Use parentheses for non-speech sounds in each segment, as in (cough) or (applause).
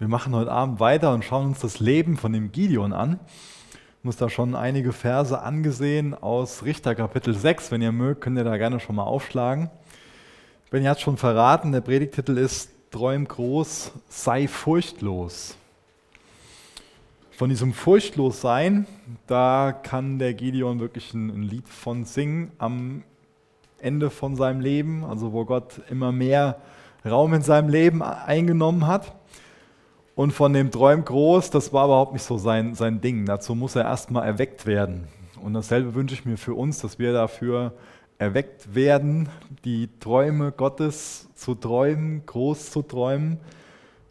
Wir machen heute Abend weiter und schauen uns das Leben von dem Gideon an. Ich muss da schon einige Verse angesehen aus Richter Kapitel 6. Wenn ihr mögt, könnt ihr da gerne schon mal aufschlagen. Benny hat schon verraten, der Predigtitel ist Träum groß, sei furchtlos. Von diesem Furchtlossein, da kann der Gideon wirklich ein, ein Lied von singen am Ende von seinem Leben, also wo Gott immer mehr Raum in seinem Leben eingenommen hat. Und von dem Träum groß, das war überhaupt nicht so sein, sein Ding. Dazu muss er erstmal erweckt werden. Und dasselbe wünsche ich mir für uns, dass wir dafür erweckt werden, die Träume Gottes zu träumen, groß zu träumen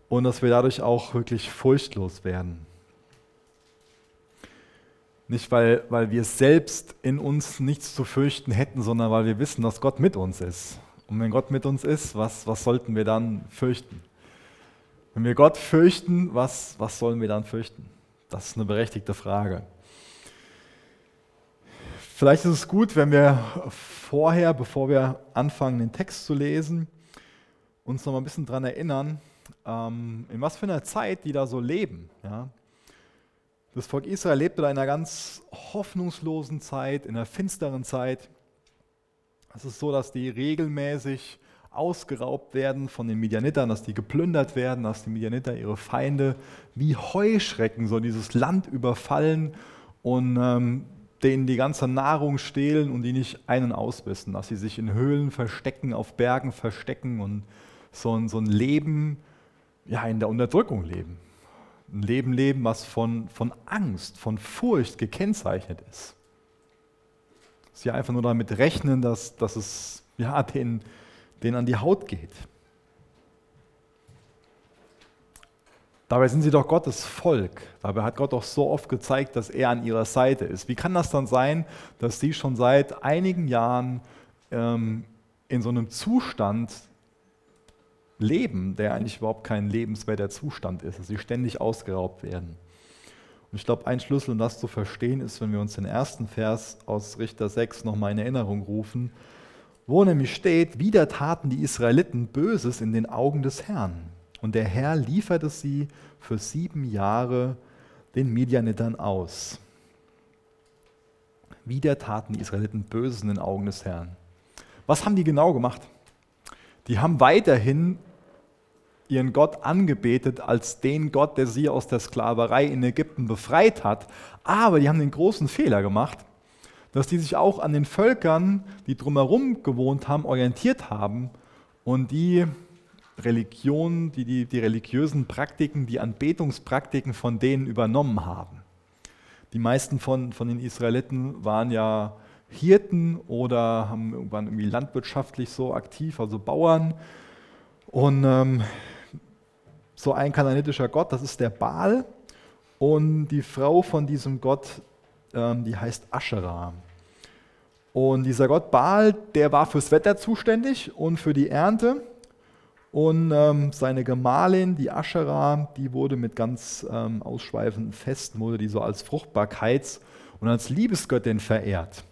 und dass wir dadurch auch wirklich furchtlos werden. Nicht, weil, weil wir selbst in uns nichts zu fürchten hätten, sondern weil wir wissen, dass Gott mit uns ist. Und wenn Gott mit uns ist, was, was sollten wir dann fürchten? Wenn wir Gott fürchten, was, was sollen wir dann fürchten? Das ist eine berechtigte Frage. Vielleicht ist es gut, wenn wir vorher, bevor wir anfangen, den Text zu lesen, uns noch mal ein bisschen daran erinnern, ähm, in was für einer Zeit die da so leben. Das Volk Israel lebte da in einer ganz hoffnungslosen Zeit, in einer finsteren Zeit. Es ist so, dass die regelmäßig ausgeraubt werden von den Midianitern, dass die geplündert werden, dass die Midianiter ihre Feinde wie Heuschrecken so dieses Land überfallen und ähm, denen die ganze Nahrung stehlen und die nicht einen ausbissen, dass sie sich in Höhlen verstecken, auf Bergen verstecken und so ein, so ein Leben ja, in der Unterdrückung leben. Ein Leben leben, was von, von Angst, von Furcht gekennzeichnet ist. Sie einfach nur damit rechnen, dass, dass es ja, den, denen an die Haut geht. Dabei sind sie doch Gottes Volk. Dabei hat Gott doch so oft gezeigt, dass er an ihrer Seite ist. Wie kann das dann sein, dass sie schon seit einigen Jahren ähm, in so einem Zustand leben, der eigentlich überhaupt kein lebenswerter Zustand ist, dass sie ständig ausgeraubt werden? Und ich glaube, ein Schlüssel, um das zu verstehen, ist, wenn wir uns den ersten Vers aus Richter 6 nochmal in Erinnerung rufen wo nämlich steht, wieder taten die Israeliten Böses in den Augen des Herrn. Und der Herr lieferte sie für sieben Jahre den Midianitern aus. Wieder taten die Israeliten Böses in den Augen des Herrn. Was haben die genau gemacht? Die haben weiterhin ihren Gott angebetet als den Gott, der sie aus der Sklaverei in Ägypten befreit hat. Aber die haben den großen Fehler gemacht dass die sich auch an den Völkern, die drumherum gewohnt haben, orientiert haben und die Religionen, die, die, die religiösen Praktiken, die Anbetungspraktiken von denen übernommen haben. Die meisten von, von den Israeliten waren ja Hirten oder haben, waren irgendwie landwirtschaftlich so aktiv, also Bauern. Und ähm, so ein kananitischer Gott, das ist der Baal. Und die Frau von diesem Gott die heißt Asherah. Und dieser Gott Baal, der war fürs Wetter zuständig und für die Ernte. Und ähm, seine Gemahlin, die Asherah, die wurde mit ganz ähm, ausschweifenden Festen, wurde die so als Fruchtbarkeits- und als Liebesgöttin verehrt.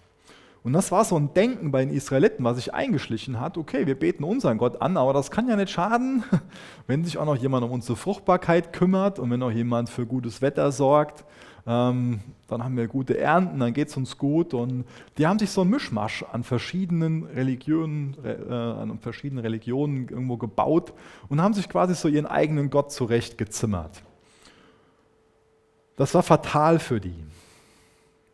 Und das war so ein Denken bei den Israeliten, was sich eingeschlichen hat. Okay, wir beten unseren Gott an, aber das kann ja nicht schaden, (laughs) wenn sich auch noch jemand um unsere Fruchtbarkeit kümmert und wenn auch jemand für gutes Wetter sorgt ähm, dann haben wir gute Ernten, dann geht es uns gut. Und die haben sich so ein Mischmasch an verschiedenen Religionen, äh, an verschiedenen Religionen irgendwo gebaut und haben sich quasi so ihren eigenen Gott zurechtgezimmert. Das war fatal für die.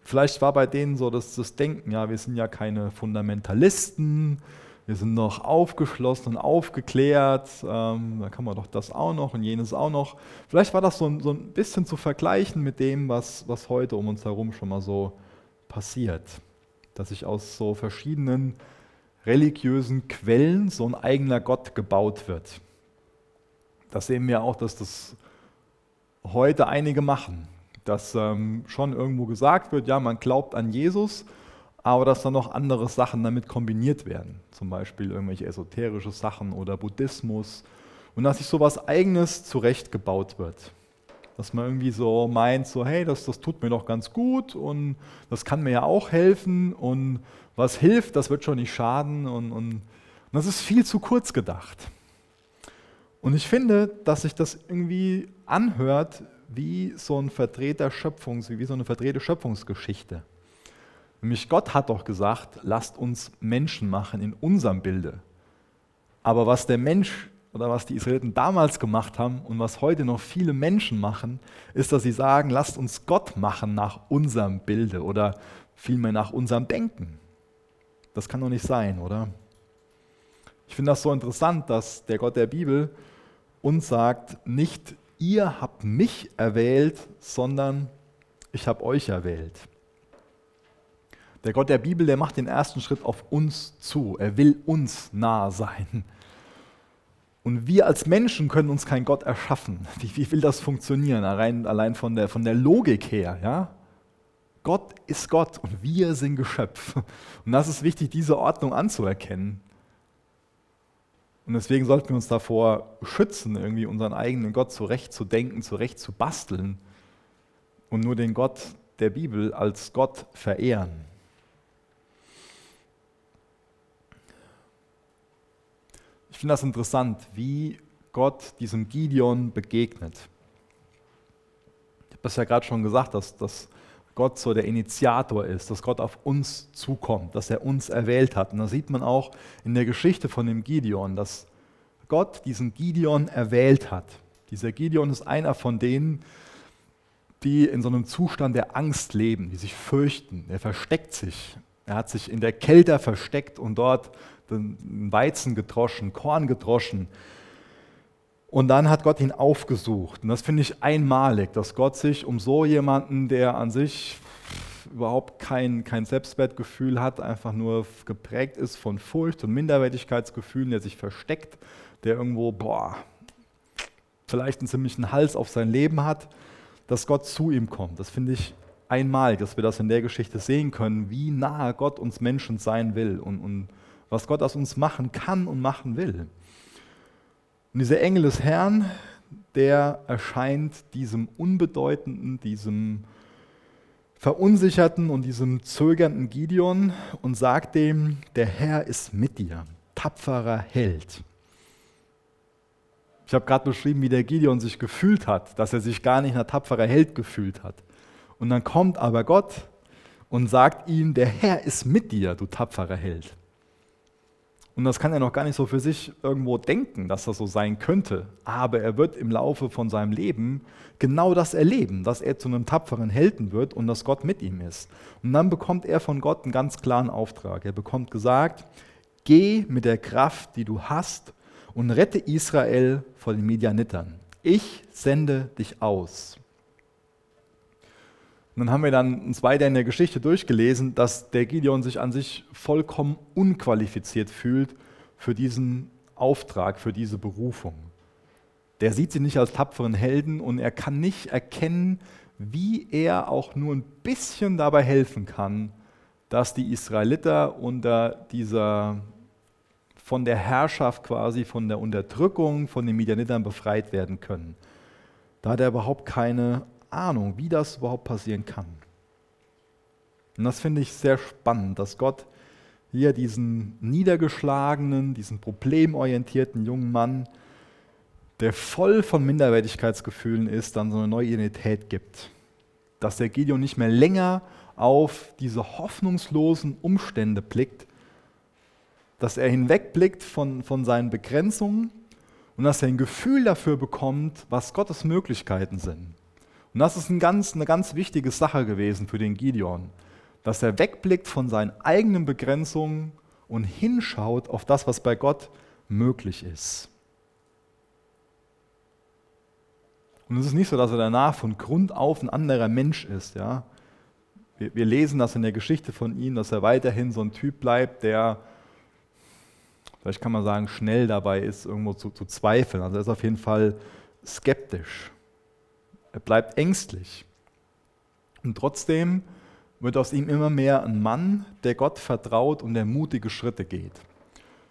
Vielleicht war bei denen so das, das Denken, ja, wir sind ja keine Fundamentalisten, wir sind noch aufgeschlossen und aufgeklärt, ähm, da kann man doch das auch noch und jenes auch noch. Vielleicht war das so ein, so ein bisschen zu vergleichen mit dem, was, was heute um uns herum schon mal so passiert. Dass sich aus so verschiedenen religiösen Quellen so ein eigener Gott gebaut wird. Das sehen wir auch, dass das heute einige machen. Dass ähm, schon irgendwo gesagt wird, ja, man glaubt an Jesus, aber dass dann noch andere Sachen damit kombiniert werden, zum Beispiel irgendwelche esoterische Sachen oder Buddhismus und dass sich so was Eigenes zurechtgebaut wird. Dass man irgendwie so meint, so hey, das, das tut mir doch ganz gut und das kann mir ja auch helfen und was hilft, das wird schon nicht schaden und, und, und das ist viel zu kurz gedacht. Und ich finde, dass sich das irgendwie anhört wie so ein Vertreter Schöpfungs, wie so eine verdrehte Schöpfungsgeschichte. Nämlich Gott hat doch gesagt, lasst uns Menschen machen in unserem Bilde. Aber was der Mensch oder was die Israeliten damals gemacht haben und was heute noch viele Menschen machen, ist, dass sie sagen, lasst uns Gott machen nach unserem Bilde oder vielmehr nach unserem Denken. Das kann doch nicht sein, oder? Ich finde das so interessant, dass der Gott der Bibel uns sagt, nicht ihr habt mich erwählt, sondern ich habe euch erwählt. Der Gott der Bibel, der macht den ersten Schritt auf uns zu. Er will uns nahe sein. Und wir als Menschen können uns keinen Gott erschaffen. (laughs) Wie, wie will das funktionieren? Allein, allein von, der, von der Logik her. Ja? Gott ist Gott und wir sind Geschöpf. (laughs) Und das ist wichtig, diese Ordnung anzuerkennen. Und deswegen sollten wir uns davor schützen, irgendwie unseren eigenen Gott zurechtzudenken, zurechtzubasteln und nur den Gott der Bibel als Gott verehren. Finde das interessant, wie Gott diesem Gideon begegnet. Ich habe das ja gerade schon gesagt, dass, dass Gott so der Initiator ist, dass Gott auf uns zukommt, dass er uns erwählt hat. Und da sieht man auch in der Geschichte von dem Gideon, dass Gott diesen Gideon erwählt hat. Dieser Gideon ist einer von denen, die in so einem Zustand der Angst leben, die sich fürchten. Er versteckt sich. Er hat sich in der Kälte versteckt und dort Weizen gedroschen, Korn gedroschen. Und dann hat Gott ihn aufgesucht. Und das finde ich einmalig, dass Gott sich um so jemanden, der an sich überhaupt kein, kein Selbstwertgefühl hat, einfach nur geprägt ist von Furcht und Minderwertigkeitsgefühlen, der sich versteckt, der irgendwo, boah, vielleicht einen ziemlichen Hals auf sein Leben hat, dass Gott zu ihm kommt. Das finde ich einmalig, dass wir das in der Geschichte sehen können, wie nahe Gott uns Menschen sein will und, und was Gott aus uns machen kann und machen will. Und dieser Engel des Herrn, der erscheint diesem unbedeutenden, diesem verunsicherten und diesem zögernden Gideon und sagt dem, der Herr ist mit dir, tapferer Held. Ich habe gerade beschrieben, wie der Gideon sich gefühlt hat, dass er sich gar nicht ein tapferer Held gefühlt hat. Und dann kommt aber Gott und sagt ihm, der Herr ist mit dir, du tapferer Held. Und das kann er noch gar nicht so für sich irgendwo denken, dass das so sein könnte. Aber er wird im Laufe von seinem Leben genau das erleben, dass er zu einem tapferen Helden wird und dass Gott mit ihm ist. Und dann bekommt er von Gott einen ganz klaren Auftrag. Er bekommt gesagt, geh mit der Kraft, die du hast, und rette Israel vor den Medianitern. Ich sende dich aus. Und dann haben wir dann uns weiter in der Geschichte durchgelesen, dass der Gideon sich an sich vollkommen unqualifiziert fühlt für diesen Auftrag, für diese Berufung. Der sieht sie nicht als tapferen Helden und er kann nicht erkennen, wie er auch nur ein bisschen dabei helfen kann, dass die Israeliter unter dieser von der Herrschaft quasi, von der Unterdrückung von den Midianitern befreit werden können. Da hat er überhaupt keine Ahnung, wie das überhaupt passieren kann. Und das finde ich sehr spannend, dass Gott hier diesen niedergeschlagenen, diesen problemorientierten jungen Mann, der voll von Minderwertigkeitsgefühlen ist, dann so eine neue Identität gibt. Dass der Gideon nicht mehr länger auf diese hoffnungslosen Umstände blickt, dass er hinwegblickt von, von seinen Begrenzungen und dass er ein Gefühl dafür bekommt, was Gottes Möglichkeiten sind. Und das ist ein ganz, eine ganz wichtige Sache gewesen für den Gideon, dass er wegblickt von seinen eigenen Begrenzungen und hinschaut auf das, was bei Gott möglich ist. Und es ist nicht so, dass er danach von Grund auf ein anderer Mensch ist. Ja? Wir, wir lesen das in der Geschichte von ihm, dass er weiterhin so ein Typ bleibt, der, vielleicht kann man sagen, schnell dabei ist, irgendwo zu, zu zweifeln. Also er ist auf jeden Fall skeptisch. Er bleibt ängstlich. Und trotzdem wird aus ihm immer mehr ein Mann, der Gott vertraut und der mutige Schritte geht.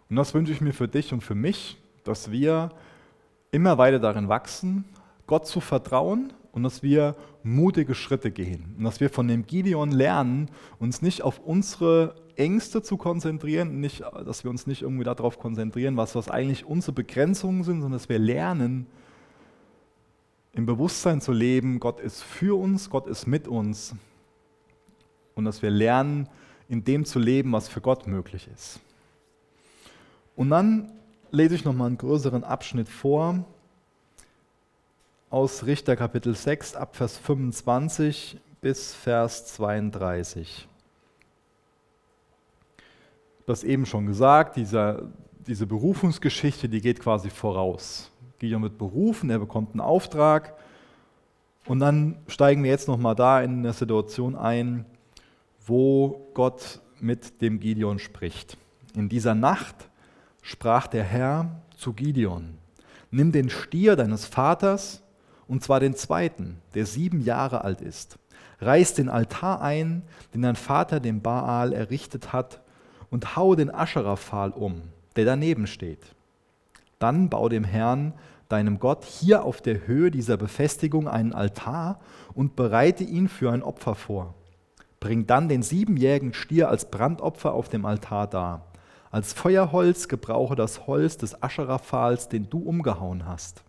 Und das wünsche ich mir für dich und für mich, dass wir immer weiter darin wachsen, Gott zu vertrauen und dass wir mutige Schritte gehen. Und dass wir von dem Gideon lernen, uns nicht auf unsere Ängste zu konzentrieren, nicht, dass wir uns nicht irgendwie darauf konzentrieren, was, was eigentlich unsere Begrenzungen sind, sondern dass wir lernen, im Bewusstsein zu leben, Gott ist für uns, Gott ist mit uns und dass wir lernen, in dem zu leben, was für Gott möglich ist. Und dann lese ich nochmal einen größeren Abschnitt vor aus Richter Kapitel 6 ab Vers 25 bis Vers 32. Das eben schon gesagt, dieser, diese Berufungsgeschichte, die geht quasi voraus. Gideon wird berufen, er bekommt einen Auftrag und dann steigen wir jetzt nochmal da in eine Situation ein, wo Gott mit dem Gideon spricht. In dieser Nacht sprach der Herr zu Gideon, nimm den Stier deines Vaters, und zwar den zweiten, der sieben Jahre alt ist. Reiß den Altar ein, den dein Vater dem Baal errichtet hat, und hau den Ascheraphal um, der daneben steht. Dann bau dem Herrn, deinem Gott, hier auf der Höhe dieser Befestigung einen Altar und bereite ihn für ein Opfer vor. Bring dann den siebenjährigen Stier als Brandopfer auf dem Altar dar. Als Feuerholz gebrauche das Holz des Ascheraphals, den du umgehauen hast.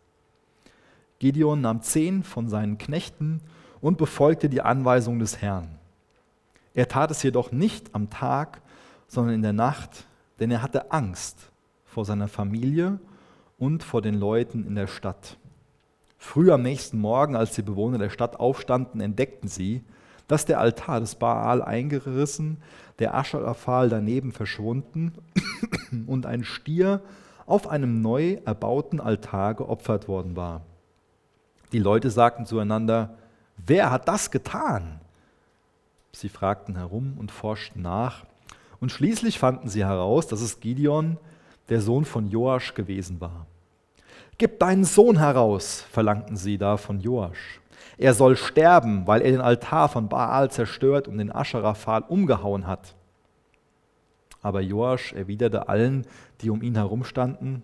Gideon nahm zehn von seinen Knechten und befolgte die Anweisung des Herrn. Er tat es jedoch nicht am Tag, sondern in der Nacht, denn er hatte Angst vor seiner Familie und vor den Leuten in der Stadt. Früh am nächsten Morgen, als die Bewohner der Stadt aufstanden, entdeckten sie, dass der Altar des Baal eingerissen, der Ascheraphal daneben verschwunden (coughs) und ein Stier auf einem neu erbauten Altar geopfert worden war. Die Leute sagten zueinander, wer hat das getan? Sie fragten herum und forschten nach, und schließlich fanden sie heraus, dass es Gideon, der Sohn von Joasch, gewesen war. Gib deinen Sohn heraus, verlangten sie da von Joasch. Er soll sterben, weil er den Altar von Baal zerstört und den Ascheraphal umgehauen hat. Aber Joasch erwiderte allen, die um ihn herumstanden,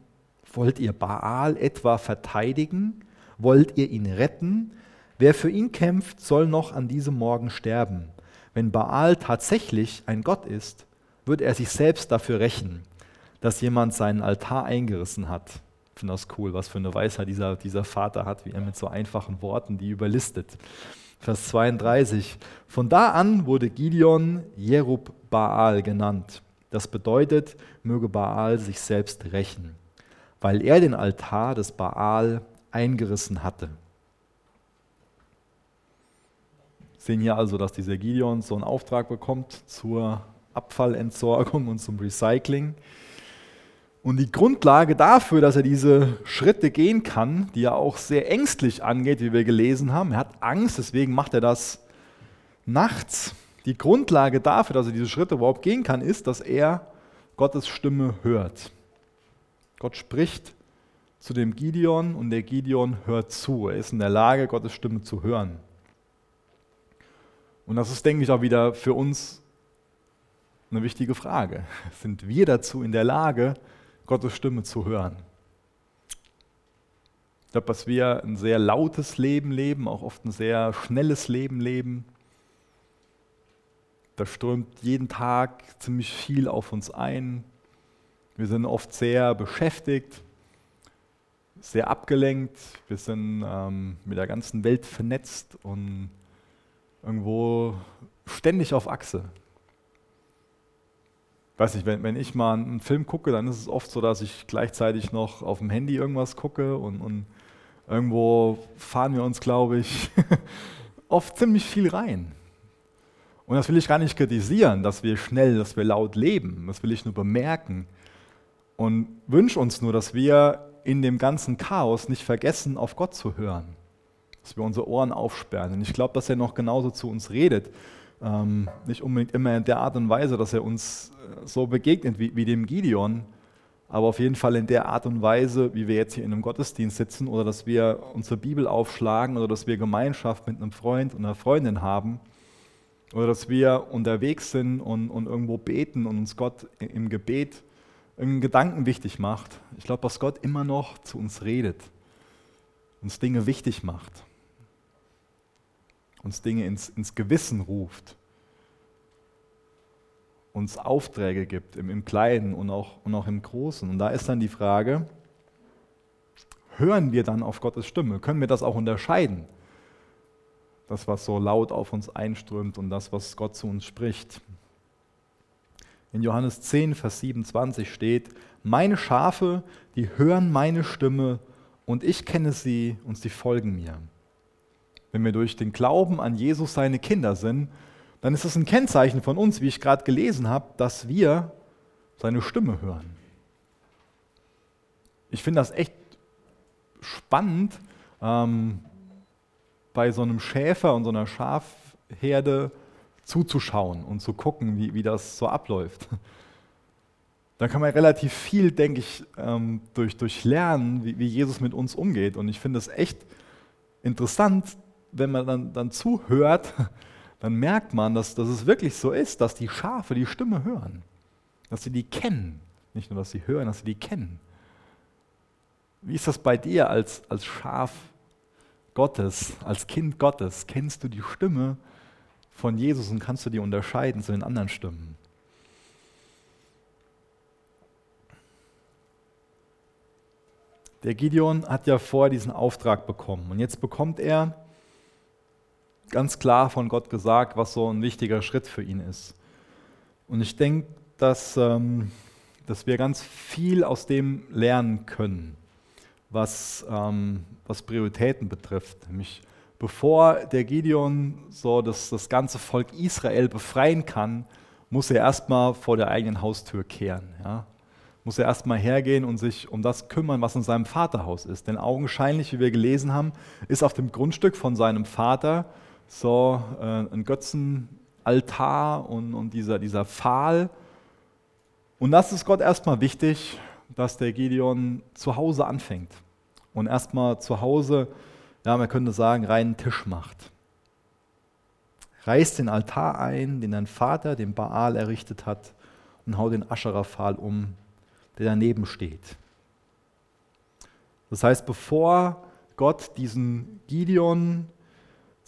wollt ihr Baal etwa verteidigen? Wollt ihr ihn retten? Wer für ihn kämpft, soll noch an diesem Morgen sterben. Wenn Baal tatsächlich ein Gott ist, wird er sich selbst dafür rächen, dass jemand seinen Altar eingerissen hat finde das cool, was für eine Weisheit dieser, dieser Vater hat, wie er mit so einfachen Worten die überlistet. Vers 32. Von da an wurde Gideon Jerub Baal genannt. Das bedeutet, möge Baal sich selbst rächen, weil er den Altar des Baal eingerissen hatte. Wir sehen hier also, dass dieser Gideon so einen Auftrag bekommt zur Abfallentsorgung und zum Recycling. Und die Grundlage dafür, dass er diese Schritte gehen kann, die er auch sehr ängstlich angeht, wie wir gelesen haben, er hat Angst, deswegen macht er das nachts. Die Grundlage dafür, dass er diese Schritte überhaupt gehen kann, ist, dass er Gottes Stimme hört. Gott spricht zu dem Gideon und der Gideon hört zu. Er ist in der Lage, Gottes Stimme zu hören. Und das ist, denke ich, auch wieder für uns eine wichtige Frage. (laughs) Sind wir dazu in der Lage, Gottes Stimme zu hören. Ich glaube, dass wir ein sehr lautes Leben leben, auch oft ein sehr schnelles Leben leben. Da strömt jeden Tag ziemlich viel auf uns ein. Wir sind oft sehr beschäftigt, sehr abgelenkt. Wir sind ähm, mit der ganzen Welt vernetzt und irgendwo ständig auf Achse weiß nicht, wenn, wenn ich mal einen Film gucke, dann ist es oft so, dass ich gleichzeitig noch auf dem Handy irgendwas gucke und, und irgendwo fahren wir uns, glaube ich, (laughs) oft ziemlich viel rein. Und das will ich gar nicht kritisieren, dass wir schnell, dass wir laut leben. Das will ich nur bemerken. Und wünsche uns nur, dass wir in dem ganzen Chaos nicht vergessen, auf Gott zu hören. Dass wir unsere Ohren aufsperren. Und ich glaube, dass er noch genauso zu uns redet. Ähm, nicht unbedingt immer in der Art und Weise, dass er uns äh, so begegnet wie, wie dem Gideon, aber auf jeden Fall in der Art und Weise, wie wir jetzt hier in einem Gottesdienst sitzen oder dass wir unsere Bibel aufschlagen oder dass wir Gemeinschaft mit einem Freund und einer Freundin haben oder dass wir unterwegs sind und, und irgendwo beten und uns Gott im Gebet einen Gedanken wichtig macht. Ich glaube, dass Gott immer noch zu uns redet, uns Dinge wichtig macht uns Dinge ins, ins Gewissen ruft. uns Aufträge gibt, im, im Kleinen und auch, und auch im Großen. Und da ist dann die Frage, hören wir dann auf Gottes Stimme? Können wir das auch unterscheiden? Das, was so laut auf uns einströmt und das, was Gott zu uns spricht. In Johannes 10, Vers 27 steht, meine Schafe, die hören meine Stimme und ich kenne sie und sie folgen mir. Wenn wir durch den Glauben an Jesus seine Kinder sind, dann ist es ein Kennzeichen von uns, wie ich gerade gelesen habe, dass wir seine Stimme hören. Ich finde das echt spannend, ähm, bei so einem Schäfer und so einer Schafherde zuzuschauen und zu gucken, wie, wie das so abläuft. Da kann man relativ viel, denke ich, ähm, durch, durch lernen, wie, wie Jesus mit uns umgeht. Und ich finde es echt interessant, wenn man dann, dann zuhört, (laughs) dann merkt man, dass, dass es wirklich so ist, dass die Schafe die Stimme hören. Dass sie die kennen. Nicht nur, dass sie hören, dass sie die kennen. Wie ist das bei dir als, als Schaf Gottes, als Kind Gottes? Kennst du die Stimme von Jesus und kannst du die unterscheiden zu den anderen Stimmen? Der Gideon hat ja vorher diesen Auftrag bekommen und jetzt bekommt er ganz klar von Gott gesagt, was so ein wichtiger Schritt für ihn ist. Und ich denke, dass, ähm, dass wir ganz viel aus dem lernen können, was, ähm, was Prioritäten betrifft. Nämlich bevor der Gideon so das, das ganze Volk Israel befreien kann, muss er erstmal vor der eigenen Haustür kehren. Ja? Muss er erstmal hergehen und sich um das kümmern, was in seinem Vaterhaus ist. Denn augenscheinlich, wie wir gelesen haben, ist auf dem Grundstück von seinem Vater so äh, ein Götzenaltar und, und dieser, dieser Pfahl. Und das ist Gott erstmal wichtig, dass der Gideon zu Hause anfängt und erstmal zu Hause, ja, man könnte sagen, reinen Tisch macht. Reißt den Altar ein, den dein Vater, den Baal errichtet hat, und haut den Ascherah-Pfahl um, der daneben steht. Das heißt, bevor Gott diesen Gideon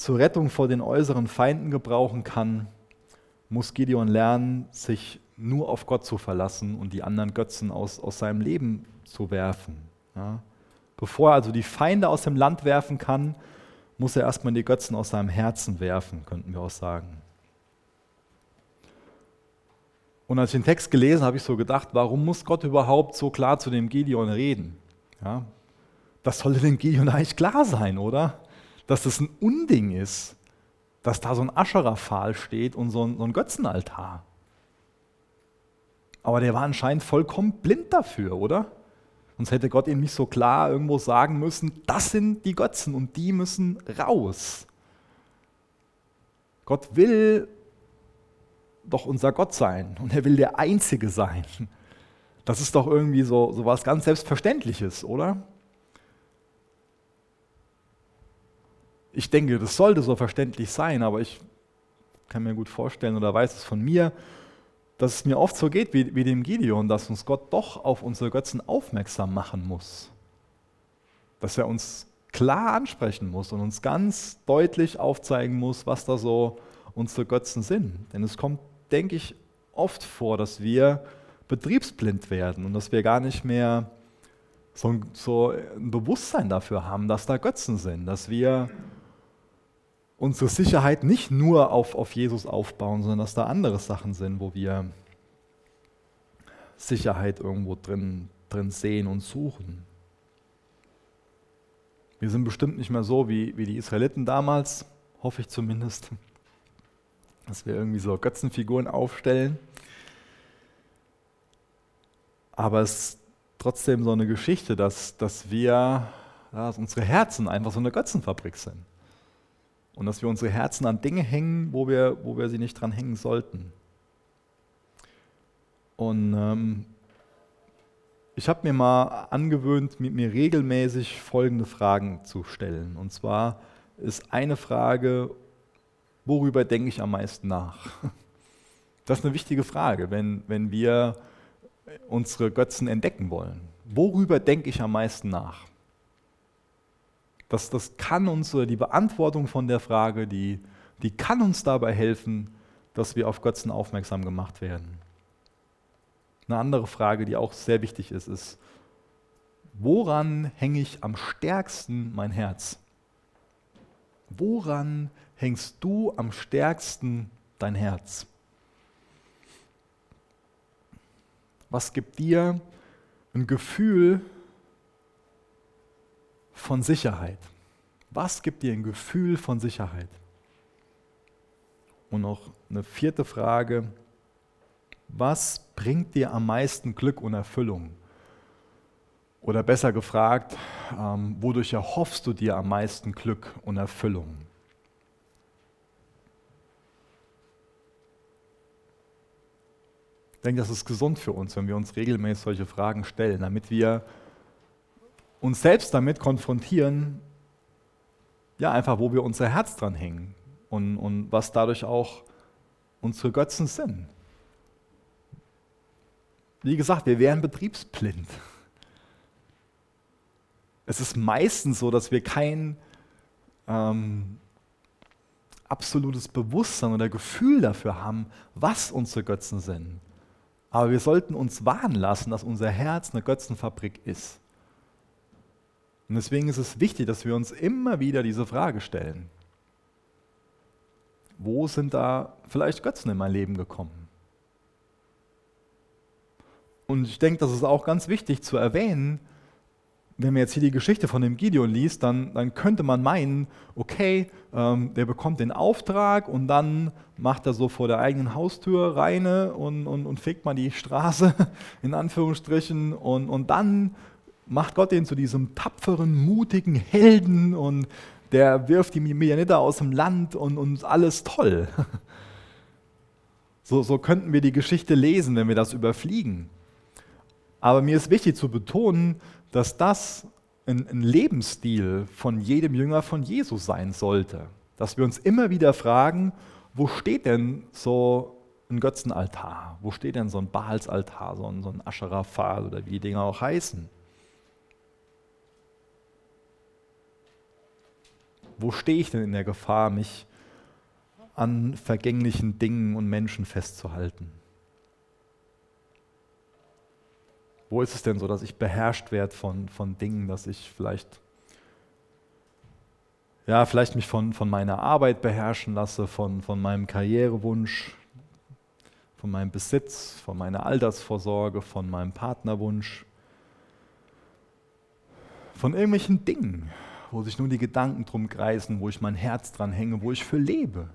zur Rettung vor den äußeren Feinden gebrauchen kann, muss Gideon lernen, sich nur auf Gott zu verlassen und die anderen Götzen aus, aus seinem Leben zu werfen. Ja. Bevor er also die Feinde aus dem Land werfen kann, muss er erstmal die Götzen aus seinem Herzen werfen, könnten wir auch sagen. Und als ich den Text gelesen habe, ich so gedacht, warum muss Gott überhaupt so klar zu dem Gideon reden? Ja, das sollte dem Gideon eigentlich klar sein, oder? Dass das ein Unding ist, dass da so ein Ascherah-Pfahl steht und so ein, so ein Götzenaltar. Aber der war anscheinend vollkommen blind dafür, oder? Sonst hätte Gott ihm nicht so klar irgendwo sagen müssen, das sind die Götzen und die müssen raus. Gott will doch unser Gott sein und er will der Einzige sein. Das ist doch irgendwie so, so was ganz Selbstverständliches, oder? Ich denke, das sollte so verständlich sein, aber ich kann mir gut vorstellen oder weiß es von mir, dass es mir oft so geht wie, wie dem Gideon, dass uns Gott doch auf unsere Götzen aufmerksam machen muss. Dass er uns klar ansprechen muss und uns ganz deutlich aufzeigen muss, was da so unsere Götzen sind. Denn es kommt, denke ich, oft vor, dass wir betriebsblind werden und dass wir gar nicht mehr so ein, so ein Bewusstsein dafür haben, dass da Götzen sind, dass wir unsere Sicherheit nicht nur auf, auf Jesus aufbauen, sondern dass da andere Sachen sind, wo wir Sicherheit irgendwo drin, drin sehen und suchen. Wir sind bestimmt nicht mehr so wie, wie die Israeliten damals, hoffe ich zumindest, (laughs) dass wir irgendwie so Götzenfiguren aufstellen. Aber es ist trotzdem so eine Geschichte, dass, dass wir, dass unsere Herzen einfach so eine Götzenfabrik sind. Und dass wir unsere Herzen an Dinge hängen, wo wir, wo wir sie nicht dran hängen sollten. Und ähm, ich habe mir mal angewöhnt, mit mir regelmäßig folgende Fragen zu stellen. Und zwar ist eine Frage, worüber denke ich am meisten nach? (laughs) Das ist eine wichtige Frage, wenn, wenn wir unsere Götzen entdecken wollen. Worüber denke ich am meisten nach? Das, das kann uns, die Beantwortung von der Frage, die, die kann uns dabei helfen, dass wir auf Götzen aufmerksam gemacht werden. Eine andere Frage, die auch sehr wichtig ist, ist, woran hänge ich am stärksten mein Herz? Woran hängst du am stärksten dein Herz? Was gibt dir ein Gefühl von Sicherheit? Was gibt dir ein Gefühl von Sicherheit? Und noch eine vierte Frage. Was bringt dir am meisten Glück und Erfüllung? Oder besser gefragt, ähm, wodurch erhoffst du dir am meisten Glück und Erfüllung? Ich denke, das ist gesund für uns, wenn wir uns regelmäßig solche Fragen stellen, damit wir uns selbst damit konfrontieren, ja, einfach, wo wir unser Herz dran hängen und, und was dadurch auch unsere Götzen sind. Wie gesagt, wir wären betriebsblind. Es ist meistens so, dass wir kein ähm, absolutes Bewusstsein oder Gefühl dafür haben, was unsere Götzen sind. Aber wir sollten uns warnen lassen, dass unser Herz eine Götzenfabrik ist. Und deswegen ist es wichtig, dass wir uns immer wieder diese Frage stellen. Wo sind da vielleicht Götzen in mein Leben gekommen? Und ich denke, das ist auch ganz wichtig zu erwähnen, wenn man jetzt hier die Geschichte von dem Gideon liest, dann, dann könnte man meinen, okay, ähm, der bekommt den Auftrag und dann macht er so vor der eigenen Haustür reine und, und, und fegt mal die Straße (laughs) in Anführungsstrichen und, und dann macht Gott ihn zu diesem tapferen, mutigen Helden und der wirft die Medianiter aus dem Land und, und alles toll. (laughs) So, so könnten wir die Geschichte lesen, wenn wir das überfliegen. Aber mir ist wichtig zu betonen, dass das ein, ein Lebensstil von jedem Jünger von Jesus sein sollte. Dass wir uns immer wieder fragen, wo steht denn so ein Götzenaltar? Wo steht denn so ein Baalsaltar, so ein, so ein Ascherafal oder wie die Dinger auch heißen? Wo stehe ich denn in der Gefahr, mich an vergänglichen Dingen und Menschen festzuhalten? Wo ist es denn so, dass ich beherrscht werde von, von Dingen, dass ich vielleicht, ja, vielleicht mich von, von meiner Arbeit beherrschen lasse, von, von meinem Karrierewunsch, von meinem Besitz, von meiner Altersvorsorge, von meinem Partnerwunsch, von irgendwelchen Dingen, wo sich nur die Gedanken drum kreisen, wo ich mein Herz dran hänge, wo ich für lebe.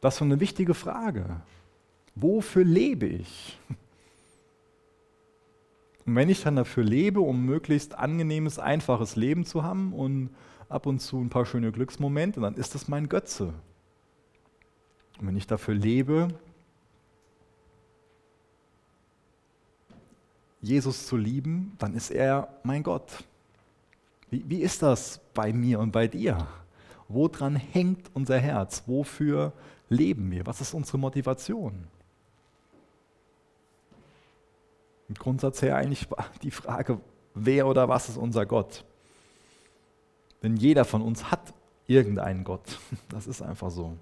Das ist eine wichtige Frage. Wofür lebe ich? Und wenn ich dann dafür lebe, um möglichst angenehmes, einfaches Leben zu haben und ab und zu ein paar schöne Glücksmomente, dann ist das mein Götze. Und wenn ich dafür lebe, Jesus zu lieben, dann ist er mein Gott. Wie, wie ist das bei mir und bei dir? Woran hängt unser Herz? Wofür leben wir? Was ist unsere Motivation? im Grundsatz her eigentlich die Frage, wer oder was ist unser Gott? Denn jeder von uns hat irgendeinen Gott. (laughs) Das ist einfach so.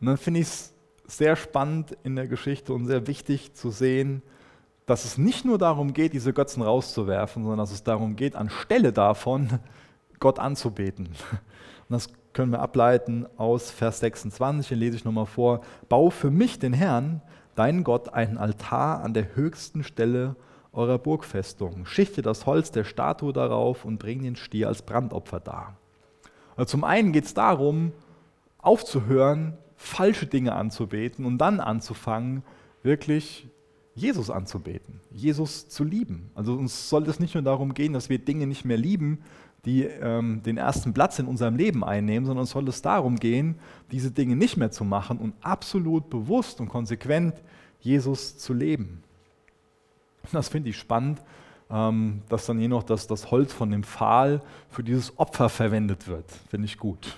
Und dann finde ich es sehr spannend in der Geschichte und sehr wichtig zu sehen, dass es nicht nur darum geht, diese Götzen rauszuwerfen, sondern dass es darum geht, anstelle davon (laughs) Gott anzubeten. Und das können wir ableiten aus Vers 26, den lese ich nochmal vor. Bau für mich, den Herrn, deinen Gott, einen Altar an der höchsten Stelle eurer Burgfestung. Schichte das Holz der Statue darauf und bring den Stier als Brandopfer dar. Also zum einen geht es darum, aufzuhören, falsche Dinge anzubeten und dann anzufangen, wirklich Jesus anzubeten, Jesus zu lieben. Also uns soll es nicht nur darum gehen, dass wir Dinge nicht mehr lieben, die ähm, den ersten Platz in unserem Leben einnehmen, sondern es soll es darum gehen, diese Dinge nicht mehr zu machen und absolut bewusst und konsequent Jesus zu leben. Und das finde ich spannend, ähm, dass dann hier noch das, das Holz von dem Pfahl für dieses Opfer verwendet wird. Finde ich gut,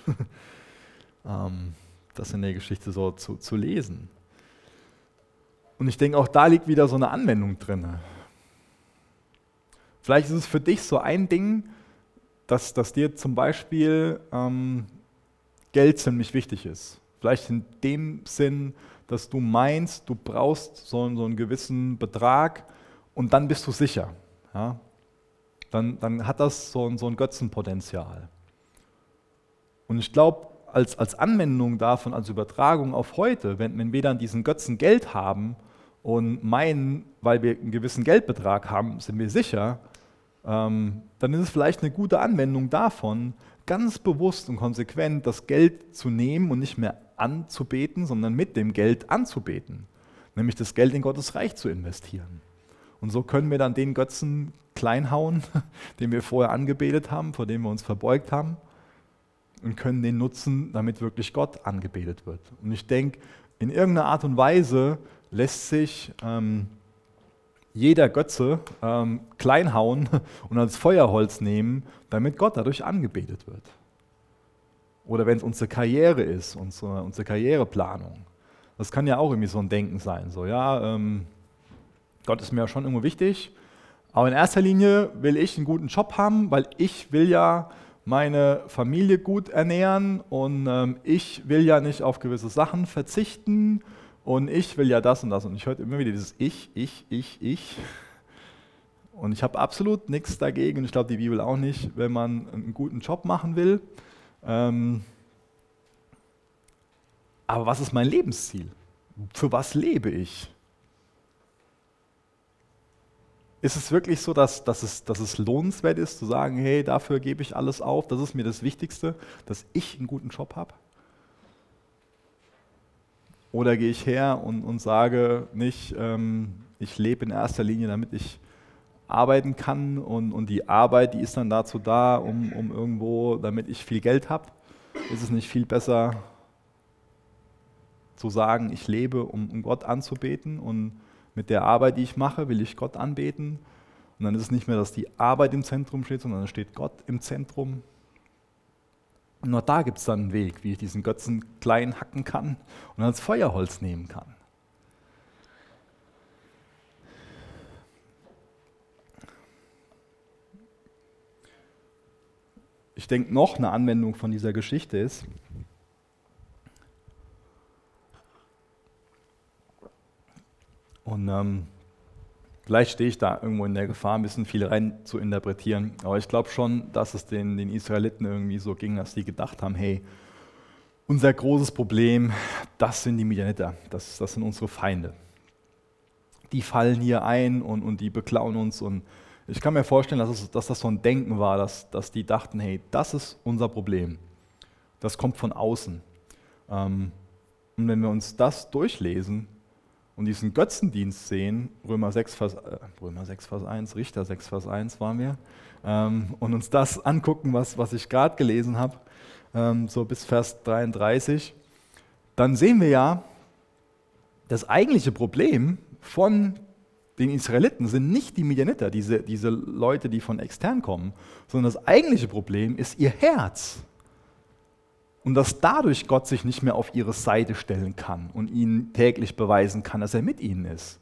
(laughs) ähm, das in der Geschichte so zu, zu lesen. Und ich denke, auch da liegt wieder so eine Anwendung drin. Vielleicht ist es für dich so ein Ding, dass, dass dir zum Beispiel ähm, Geld ziemlich wichtig ist. Vielleicht in dem Sinn, dass du meinst, du brauchst so, so einen gewissen Betrag und dann bist du sicher. Ja? Dann, dann hat das so, so ein Götzenpotenzial. Und ich glaube, als, als Anwendung davon, als Übertragung auf heute, wenn, wenn wir dann diesen Götzen Geld haben und meinen, weil wir einen gewissen Geldbetrag haben, sind wir sicher, ähm, dann ist es vielleicht eine gute Anwendung davon, ganz bewusst und konsequent das Geld zu nehmen und nicht mehr anzubeten, sondern mit dem Geld anzubeten. Nämlich das Geld in Gottes Reich zu investieren. Und so können wir dann den Götzen kleinhauen, (laughs) den wir vorher angebetet haben, vor dem wir uns verbeugt haben, und können den nutzen, damit wirklich Gott angebetet wird. Und ich denke, in irgendeiner Art und Weise lässt sich ähm, jeder Götze ähm, kleinhauen (laughs) und als Feuerholz nehmen, damit Gott dadurch angebetet wird. Oder wenn es unsere Karriere ist, unsere, unsere Karriereplanung. Das kann ja auch irgendwie so ein Denken sein. So, ja, ähm, Gott ist mir ja schon irgendwo wichtig, aber in erster Linie will ich einen guten Job haben, weil ich will ja meine Familie gut ernähren und ähm, ich will ja nicht auf gewisse Sachen verzichten und ich will ja das und das. Und ich höre immer wieder dieses Ich, ich, ich, ich. Und ich habe absolut nichts dagegen und ich glaube die Bibel auch nicht, wenn man einen guten Job machen will. Ähm, aber was ist mein Lebensziel? Für was lebe ich? Ist es wirklich so, dass, dass, es, dass es lohnenswert ist, zu sagen, hey, dafür gebe ich alles auf, das ist mir das Wichtigste, dass ich einen guten Job habe? Oder gehe ich her und, und sage nicht, ähm, ich lebe in erster Linie, damit ich arbeiten kann und, und die Arbeit, die ist dann dazu da, um, um irgendwo, damit ich viel Geld habe? Ist es nicht viel besser zu sagen, ich lebe, um, um Gott anzubeten und mit der Arbeit, die ich mache, will ich Gott anbeten. Und dann ist es nicht mehr, dass die Arbeit im Zentrum steht, sondern da steht Gott im Zentrum. Nur da gibt es dann einen Weg, wie ich diesen Götzen klein hacken kann und als Feuerholz nehmen kann. Ich denke, noch eine Anwendung von dieser Geschichte ist, Und ähm, vielleicht stehe ich da irgendwo in der Gefahr, ein bisschen viel rein zu interpretieren. Aber ich glaube schon, dass es den, den Israeliten irgendwie so ging, dass sie gedacht haben, hey, unser großes Problem, das sind die Midianiter, das, das sind unsere Feinde. Die fallen hier ein und, und die beklauen uns. Und ich kann mir vorstellen, dass, es, dass das so ein Denken war, dass, dass die dachten, hey, das ist unser Problem. Das kommt von außen. Ähm, und wenn wir uns das durchlesen, und diesen Götzendienst sehen, Römer 6, Vers, äh, Römer 6, Vers 1, Richter 6, Vers 1 waren wir, ähm, und uns das angucken, was, was ich gerade gelesen habe, ähm, so bis Vers 33, dann sehen wir ja, das eigentliche Problem von den Israeliten sind nicht die Midianiter, diese, diese Leute, die von extern kommen, sondern das eigentliche Problem ist ihr Herz und dass dadurch Gott sich nicht mehr auf ihre Seite stellen kann und ihnen täglich beweisen kann, dass er mit ihnen ist.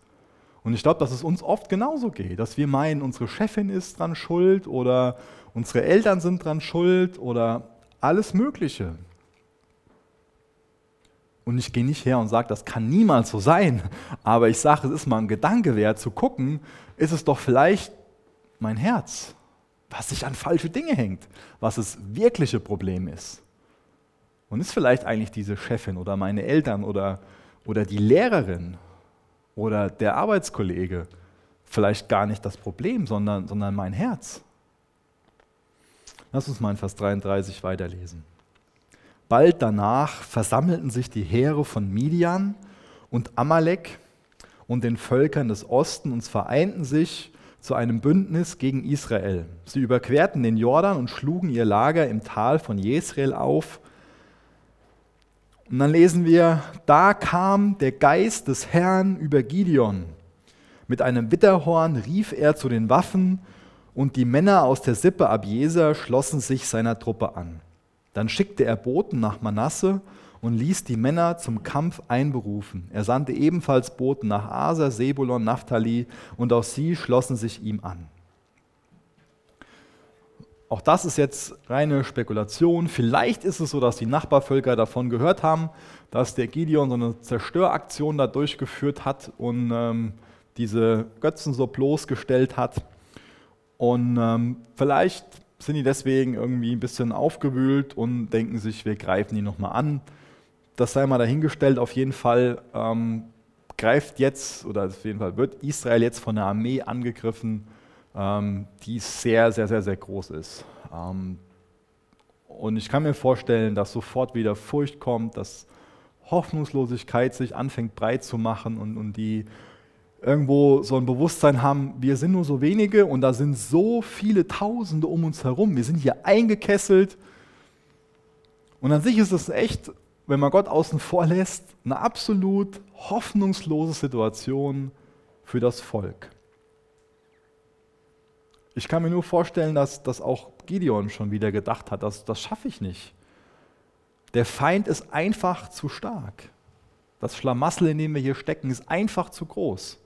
Und ich glaube, dass es uns oft genauso geht, dass wir meinen, unsere Chefin ist dran schuld oder unsere Eltern sind dran schuld oder alles Mögliche. Und ich gehe nicht her und sage, das kann niemals so sein, aber ich sage, es ist mal ein Gedanke wert zu gucken, ist es doch vielleicht mein Herz, was sich an falsche Dinge hängt, was das wirkliche Problem ist. Und ist vielleicht eigentlich diese Chefin oder meine Eltern oder, oder die Lehrerin oder der Arbeitskollege vielleicht gar nicht das Problem, sondern, sondern mein Herz? Lass uns mal in Vers 33 weiterlesen. Bald danach versammelten sich die Heere von Midian und Amalek und den Völkern des Ostens und vereinten sich zu einem Bündnis gegen Israel. Sie überquerten den Jordan und schlugen ihr Lager im Tal von Jezreel auf und dann lesen wir, da kam der Geist des Herrn über Gideon. Mit einem Witterhorn rief er zu den Waffen und die Männer aus der Sippe Abjeser schlossen sich seiner Truppe an. Dann schickte er Boten nach Manasse und ließ die Männer zum Kampf einberufen. Er sandte ebenfalls Boten nach Aser, Sebulon, Naphtali und auch sie schlossen sich ihm an. Auch das ist jetzt reine Spekulation. Vielleicht ist es so, dass die Nachbarvölker davon gehört haben, dass der Gideon so eine Zerstöraktion da durchgeführt hat und ähm, diese Götzen so bloßgestellt hat. Und ähm, vielleicht sind die deswegen irgendwie ein bisschen aufgewühlt und denken sich, wir greifen die nochmal an. Das sei mal dahingestellt. Auf jeden Fall ähm, greift jetzt, oder auf jeden Fall wird Israel jetzt von der Armee angegriffen die sehr, sehr, sehr, sehr groß ist. Ähm, und ich kann mir vorstellen, dass sofort wieder Furcht kommt, dass Hoffnungslosigkeit sich anfängt breit zu machen und, und die irgendwo so ein Bewusstsein haben, wir sind nur so wenige und da sind so viele Tausende um uns herum. Wir sind hier eingekesselt. Und an sich ist es echt, wenn man Gott außen vor lässt, eine absolut hoffnungslose Situation für das Volk. Ich kann mir nur vorstellen, dass, dass auch Gideon schon wieder gedacht hat, dass, das schaffe ich nicht. Der Feind ist einfach zu stark. Das Schlamassel, in dem wir hier stecken, ist einfach zu groß.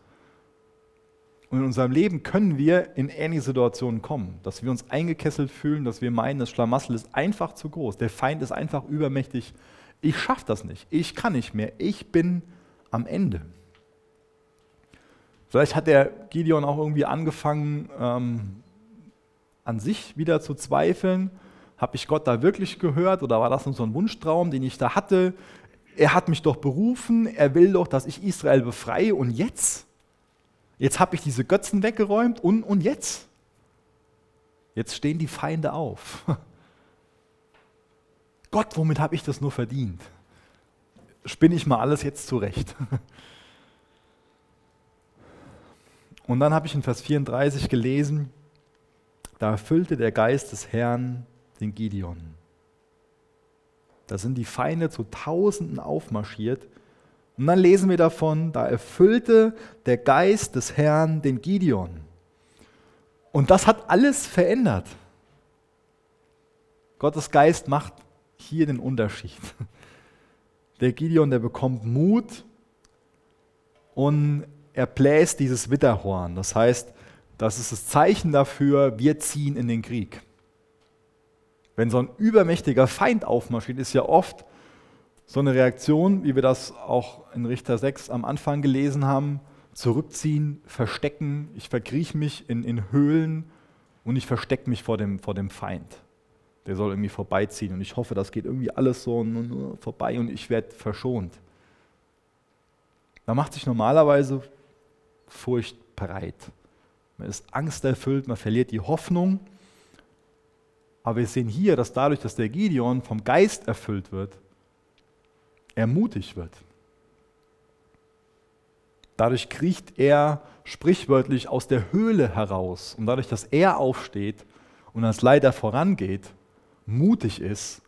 Und in unserem Leben können wir in ähnliche Situationen kommen, dass wir uns eingekesselt fühlen, dass wir meinen, das Schlamassel ist einfach zu groß. Der Feind ist einfach übermächtig. Ich schaffe das nicht. Ich kann nicht mehr. Ich bin am Ende. Vielleicht hat der Gideon auch irgendwie angefangen, ähm, an sich wieder zu zweifeln. Habe ich Gott da wirklich gehört oder war das nur so ein Wunschtraum, den ich da hatte? Er hat mich doch berufen, er will doch, dass ich Israel befreie und jetzt? Jetzt habe ich diese Götzen weggeräumt und, und jetzt? Jetzt stehen die Feinde auf. (laughs) Gott, womit habe ich das nur verdient? Spinne ich mal alles jetzt zurecht. (laughs) Und dann habe ich in Vers 34 gelesen, da erfüllte der Geist des Herrn den Gideon. Da sind die Feinde zu Tausenden aufmarschiert. Und dann lesen wir davon, da erfüllte der Geist des Herrn den Gideon. Und das hat alles verändert. Gottes Geist macht hier den Unterschied. Der Gideon, der bekommt Mut und er bläst dieses Witterhorn. Das heißt, das ist das Zeichen dafür, wir ziehen in den Krieg. Wenn so ein übermächtiger Feind aufmarschiert, ist ja oft so eine Reaktion, wie wir das auch in Richter 6 am Anfang gelesen haben, zurückziehen, verstecken, ich verkrieche mich in, in Höhlen und ich verstecke mich vor dem, vor dem Feind. Der soll irgendwie vorbeiziehen und ich hoffe, das geht irgendwie alles so vorbei und ich werde verschont. Da macht sich normalerweise Furcht breit. Man ist angsterfüllt, man verliert die Hoffnung. Aber wir sehen hier, dass dadurch, dass der Gideon vom Geist erfüllt wird, er mutig wird. Dadurch kriecht er sprichwörtlich aus der Höhle heraus. Und dadurch, dass er aufsteht und als Leiter vorangeht, mutig ist,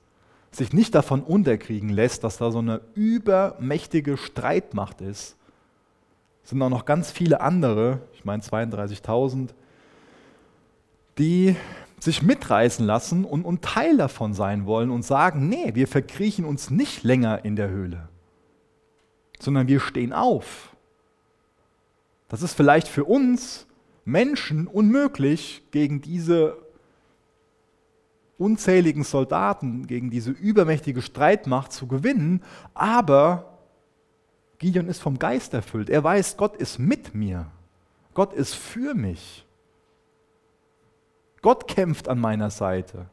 sich nicht davon unterkriegen lässt, dass da so eine übermächtige Streitmacht ist, sind auch noch ganz viele andere, ich meine 32.000, die sich mitreißen lassen und, und Teil davon sein wollen und sagen, nee, wir verkriechen uns nicht länger in der Höhle, sondern wir stehen auf. Das ist vielleicht für uns Menschen unmöglich, gegen diese unzähligen Soldaten, gegen diese übermächtige Streitmacht zu gewinnen, aber Gideon ist vom Geist erfüllt. Er weiß, Gott ist mit mir. Gott ist für mich. Gott kämpft an meiner Seite.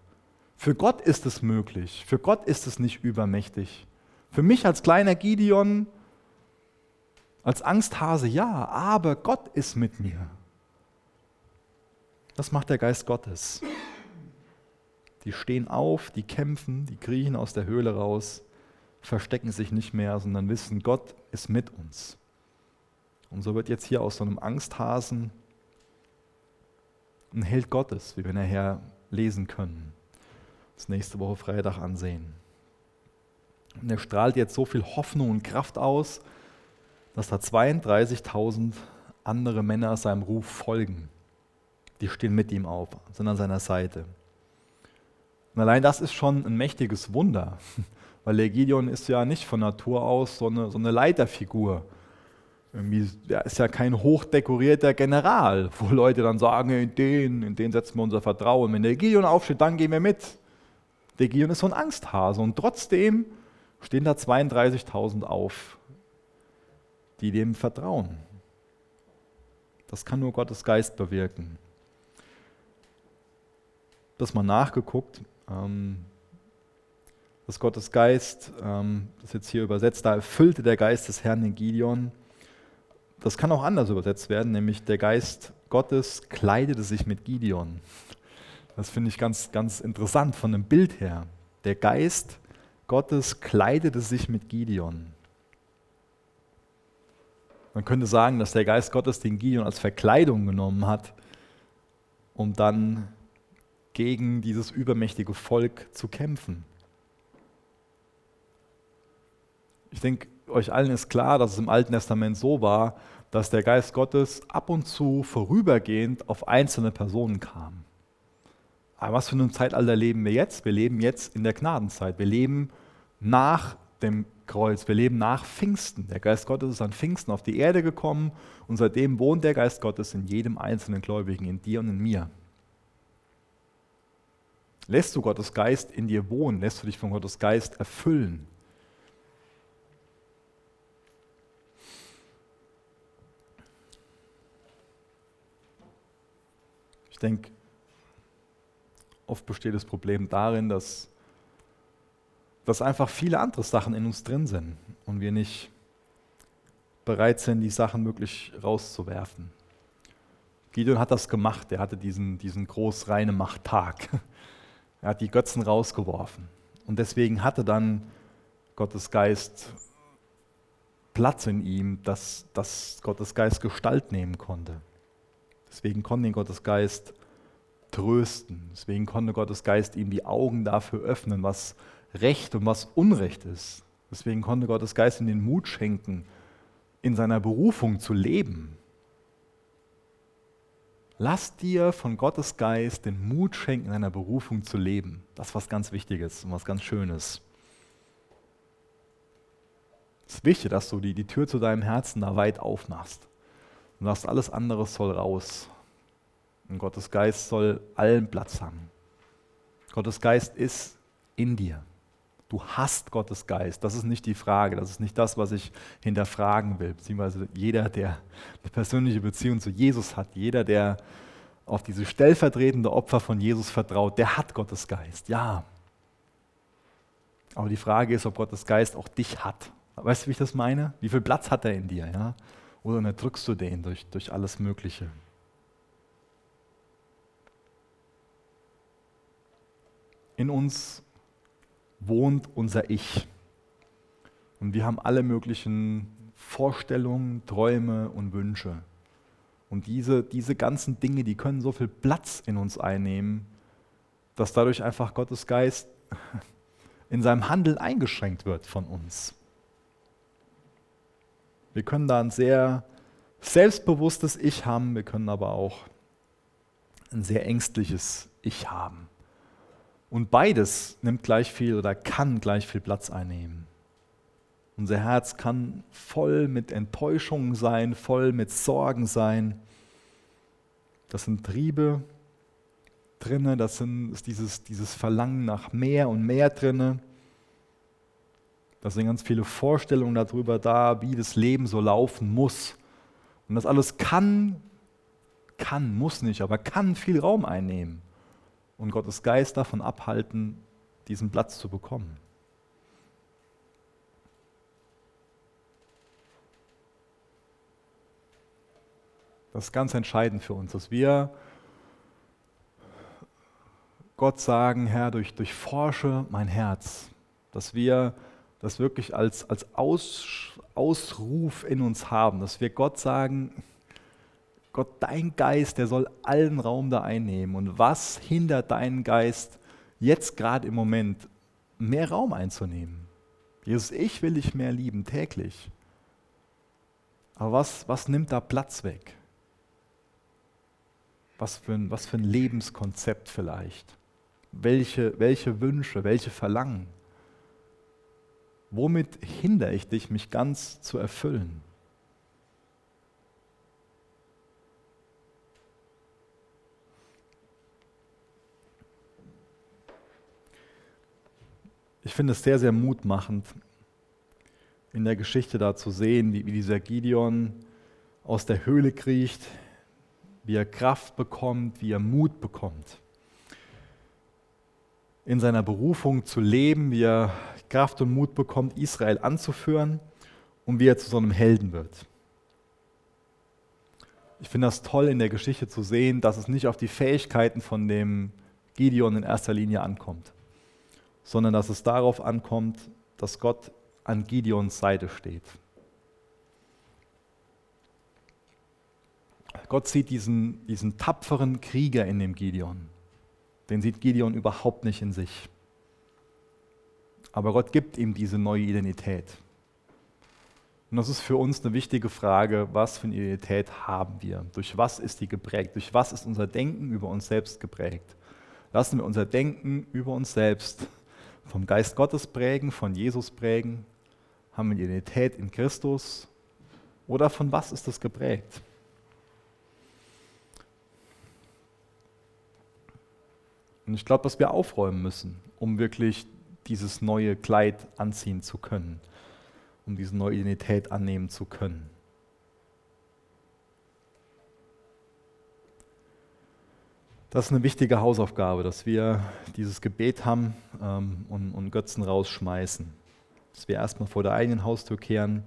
Für Gott ist es möglich. Für Gott ist es nicht übermächtig. Für mich als kleiner Gideon, als Angsthase, ja, aber Gott ist mit mir. Das macht der Geist Gottes. Die stehen auf, die kämpfen, die kriechen aus der Höhle raus verstecken sich nicht mehr, sondern wissen, Gott ist mit uns. Und so wird jetzt hier aus so einem Angsthasen ein Held Gottes, wie wir nachher lesen können. Das nächste Woche Freitag ansehen. Und er strahlt jetzt so viel Hoffnung und Kraft aus, dass da 32.000 andere Männer seinem Ruf folgen. Die stehen mit ihm auf, sind an seiner Seite. Und allein das ist schon ein mächtiges Wunder, weil der Gideon ist ja nicht von Natur aus so eine, so eine Leiterfigur. er ist ja kein hochdekorierter General, wo Leute dann sagen, in den, in den setzen wir unser Vertrauen. Wenn der Gideon aufsteht, dann gehen wir mit. Der Gideon ist so ein Angsthase und trotzdem stehen da 32.000 auf, die dem vertrauen. Das kann nur Gottes Geist bewirken. Das mal nachgeguckt. Ähm, dass Gottes Geist, ähm, das ist jetzt hier übersetzt, da erfüllte der Geist des Herrn den Gideon. Das kann auch anders übersetzt werden, nämlich der Geist Gottes kleidete sich mit Gideon. Das finde ich ganz, ganz interessant von dem Bild her. Der Geist Gottes kleidete sich mit Gideon. Man könnte sagen, dass der Geist Gottes den Gideon als Verkleidung genommen hat, um dann gegen dieses übermächtige Volk zu kämpfen. Ich denke, euch allen ist klar, dass es im Alten Testament so war, dass der Geist Gottes ab und zu vorübergehend auf einzelne Personen kam. Aber was für ein Zeitalter leben wir jetzt? Wir leben jetzt in der Gnadenzeit. Wir leben nach dem Kreuz. Wir leben nach Pfingsten. Der Geist Gottes ist an Pfingsten auf die Erde gekommen und seitdem wohnt der Geist Gottes in jedem einzelnen Gläubigen, in dir und in mir. Lässt du Gottes Geist in dir wohnen? Lässt du dich von Gottes Geist erfüllen? Ich denke, oft besteht das Problem darin, dass, dass einfach viele andere Sachen in uns drin sind und wir nicht bereit sind, die Sachen wirklich rauszuwerfen. Gideon hat das gemacht, er hatte diesen, diesen groß reine Machttag. (laughs) Er hat die Götzen rausgeworfen. Und deswegen hatte dann Gottes Geist Platz in ihm, dass, dass Gottes Geist Gestalt nehmen konnte. Deswegen konnte ihn Gottes Geist trösten. Deswegen konnte Gottes Geist ihm die Augen dafür öffnen, was Recht und was Unrecht ist. Deswegen konnte Gottes Geist ihm den Mut schenken, in seiner Berufung zu leben. Lass dir von Gottes Geist den Mut schenken, in deiner Berufung zu leben. Das ist was ganz Wichtiges und was ganz Schönes. Es ist wichtig, dass du die, die Tür zu deinem Herzen da weit aufmachst. Und sagst, alles andere soll raus. Und Gottes Geist soll allen Platz haben. Gottes Geist ist in dir. Du hast Gottes Geist. Das ist nicht die Frage. Das ist nicht das, was ich hinterfragen will. Beziehungsweise jeder, der eine persönliche Beziehung zu Jesus hat, jeder, der auf diese stellvertretende Opfer von Jesus vertraut, der hat Gottes Geist. Ja. Aber die Frage ist, ob Gottes Geist auch dich hat. Weißt du, wie ich das meine? Wie viel Platz hat er in dir? Ja? Oder unterdrückst du den durch, durch alles Mögliche? In uns wohnt unser Ich. Und wir haben alle möglichen Vorstellungen, Träume und Wünsche. Und diese, diese ganzen Dinge, die können so viel Platz in uns einnehmen, dass dadurch einfach Gottes Geist (laughs) in seinem Handeln eingeschränkt wird von uns. Wir können da ein sehr selbstbewusstes Ich haben, wir können aber auch ein sehr ängstliches Ich haben. Und beides nimmt gleich viel oder kann gleich viel Platz einnehmen. Unser Herz kann voll mit Enttäuschungen sein, voll mit Sorgen sein. Das sind Triebe drinne, das sind, ist dieses, dieses Verlangen nach mehr und mehr drinne. Da sind ganz viele Vorstellungen darüber da, wie das Leben so laufen muss. Und das alles kann, kann, muss nicht, aber kann viel Raum einnehmen und Gottes Geist davon abhalten, diesen Platz zu bekommen. Das ist ganz entscheidend für uns, dass wir Gott sagen, Herr, durch, durchforsche mein Herz, dass wir das wirklich als, als Aus, Ausruf in uns haben, dass wir Gott sagen, Gott, dein Geist, der soll allen Raum da einnehmen. Und was hindert deinen Geist jetzt gerade im Moment, mehr Raum einzunehmen? Jesus, ich will dich mehr lieben, täglich. Aber was, was nimmt da Platz weg? Was für ein, was für ein Lebenskonzept vielleicht? Welche, welche Wünsche, welche Verlangen? Womit hindere ich dich, mich ganz zu erfüllen? Ich finde es sehr, sehr mutmachend, in der Geschichte da zu sehen, wie, wie dieser Gideon aus der Höhle kriecht, wie er Kraft bekommt, wie er Mut bekommt. In seiner Berufung zu leben, wie er Kraft und Mut bekommt, Israel anzuführen und wie er zu so einem Helden wird. Ich finde das toll in der Geschichte zu sehen, dass es nicht auf die Fähigkeiten von dem Gideon in erster Linie ankommt, sondern dass es darauf ankommt, dass Gott an Gideons Seite steht. Gott sieht diesen, diesen tapferen Krieger in dem Gideon. Den sieht Gideon überhaupt nicht in sich. Aber Gott gibt ihm diese neue Identität. Und das ist für uns eine wichtige Frage, was für eine Identität haben wir? Durch was ist die geprägt? Durch was ist unser Denken über uns selbst geprägt? Lassen wir unser Denken über uns selbst vom Geist Gottes prägen, von Jesus prägen? Haben wir die Identität in Christus? Oder von was ist das geprägt? Und ich glaube, dass wir aufräumen müssen, um wirklich dieses neue Kleid anziehen zu können, um diese neue Identität annehmen zu können. Das ist eine wichtige Hausaufgabe, dass wir dieses Gebet haben ähm, und, und Götzen rausschmeißen. Dass wir erstmal vor der eigenen Haustür kehren,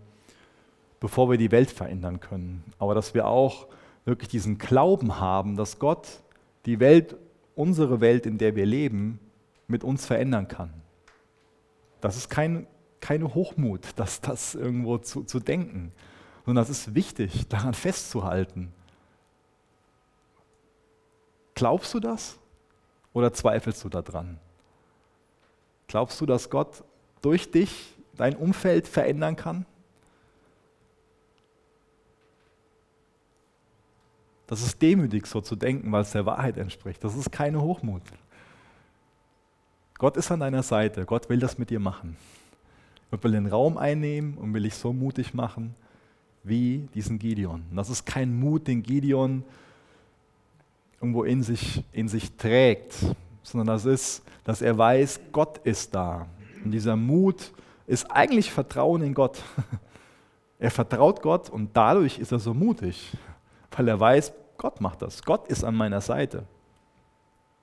bevor wir die Welt verändern können. Aber dass wir auch wirklich diesen Glauben haben, dass Gott die Welt unsere Welt, in der wir leben, mit uns verändern kann. Das ist kein, keine Hochmut, (laughs) das, das irgendwo zu, zu denken, sondern das ist wichtig, (laughs) daran festzuhalten. Glaubst du das oder zweifelst du daran? Glaubst du, dass Gott durch dich dein Umfeld verändern kann? Das ist demütig, so zu denken, weil es der Wahrheit entspricht. Das ist keine Hochmut. Gott ist an deiner Seite. Gott will das mit dir machen. Gott will den Raum einnehmen und will dich so mutig machen wie diesen Gideon. Und das ist kein Mut, den Gideon irgendwo in sich, in sich trägt, sondern das ist, dass er weiß, Gott ist da. Und dieser Mut ist eigentlich Vertrauen in Gott. (laughs) Er vertraut Gott und dadurch ist er so mutig, weil er weiß, Gott macht das. Gott ist an meiner Seite.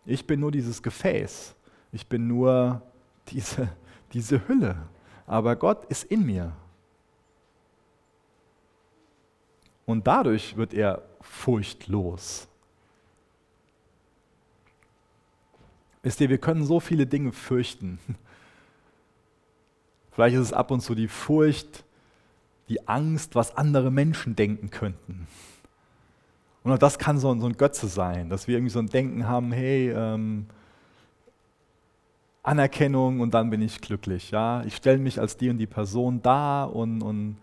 Ich bin nur dieses Gefäß. Ich bin nur diese, (laughs) diese Hülle. Aber Gott ist in mir. Und dadurch wird er furchtlos. Wisst ihr, wir können so viele Dinge fürchten. (laughs) Vielleicht ist es ab und zu die Furcht, die Angst, was andere Menschen denken könnten. Und auch das kann so, so ein Götze sein, dass wir irgendwie so ein Denken haben, hey, ähm, Anerkennung und dann bin ich glücklich. Ja? Ich stelle mich als die und die Person da und, und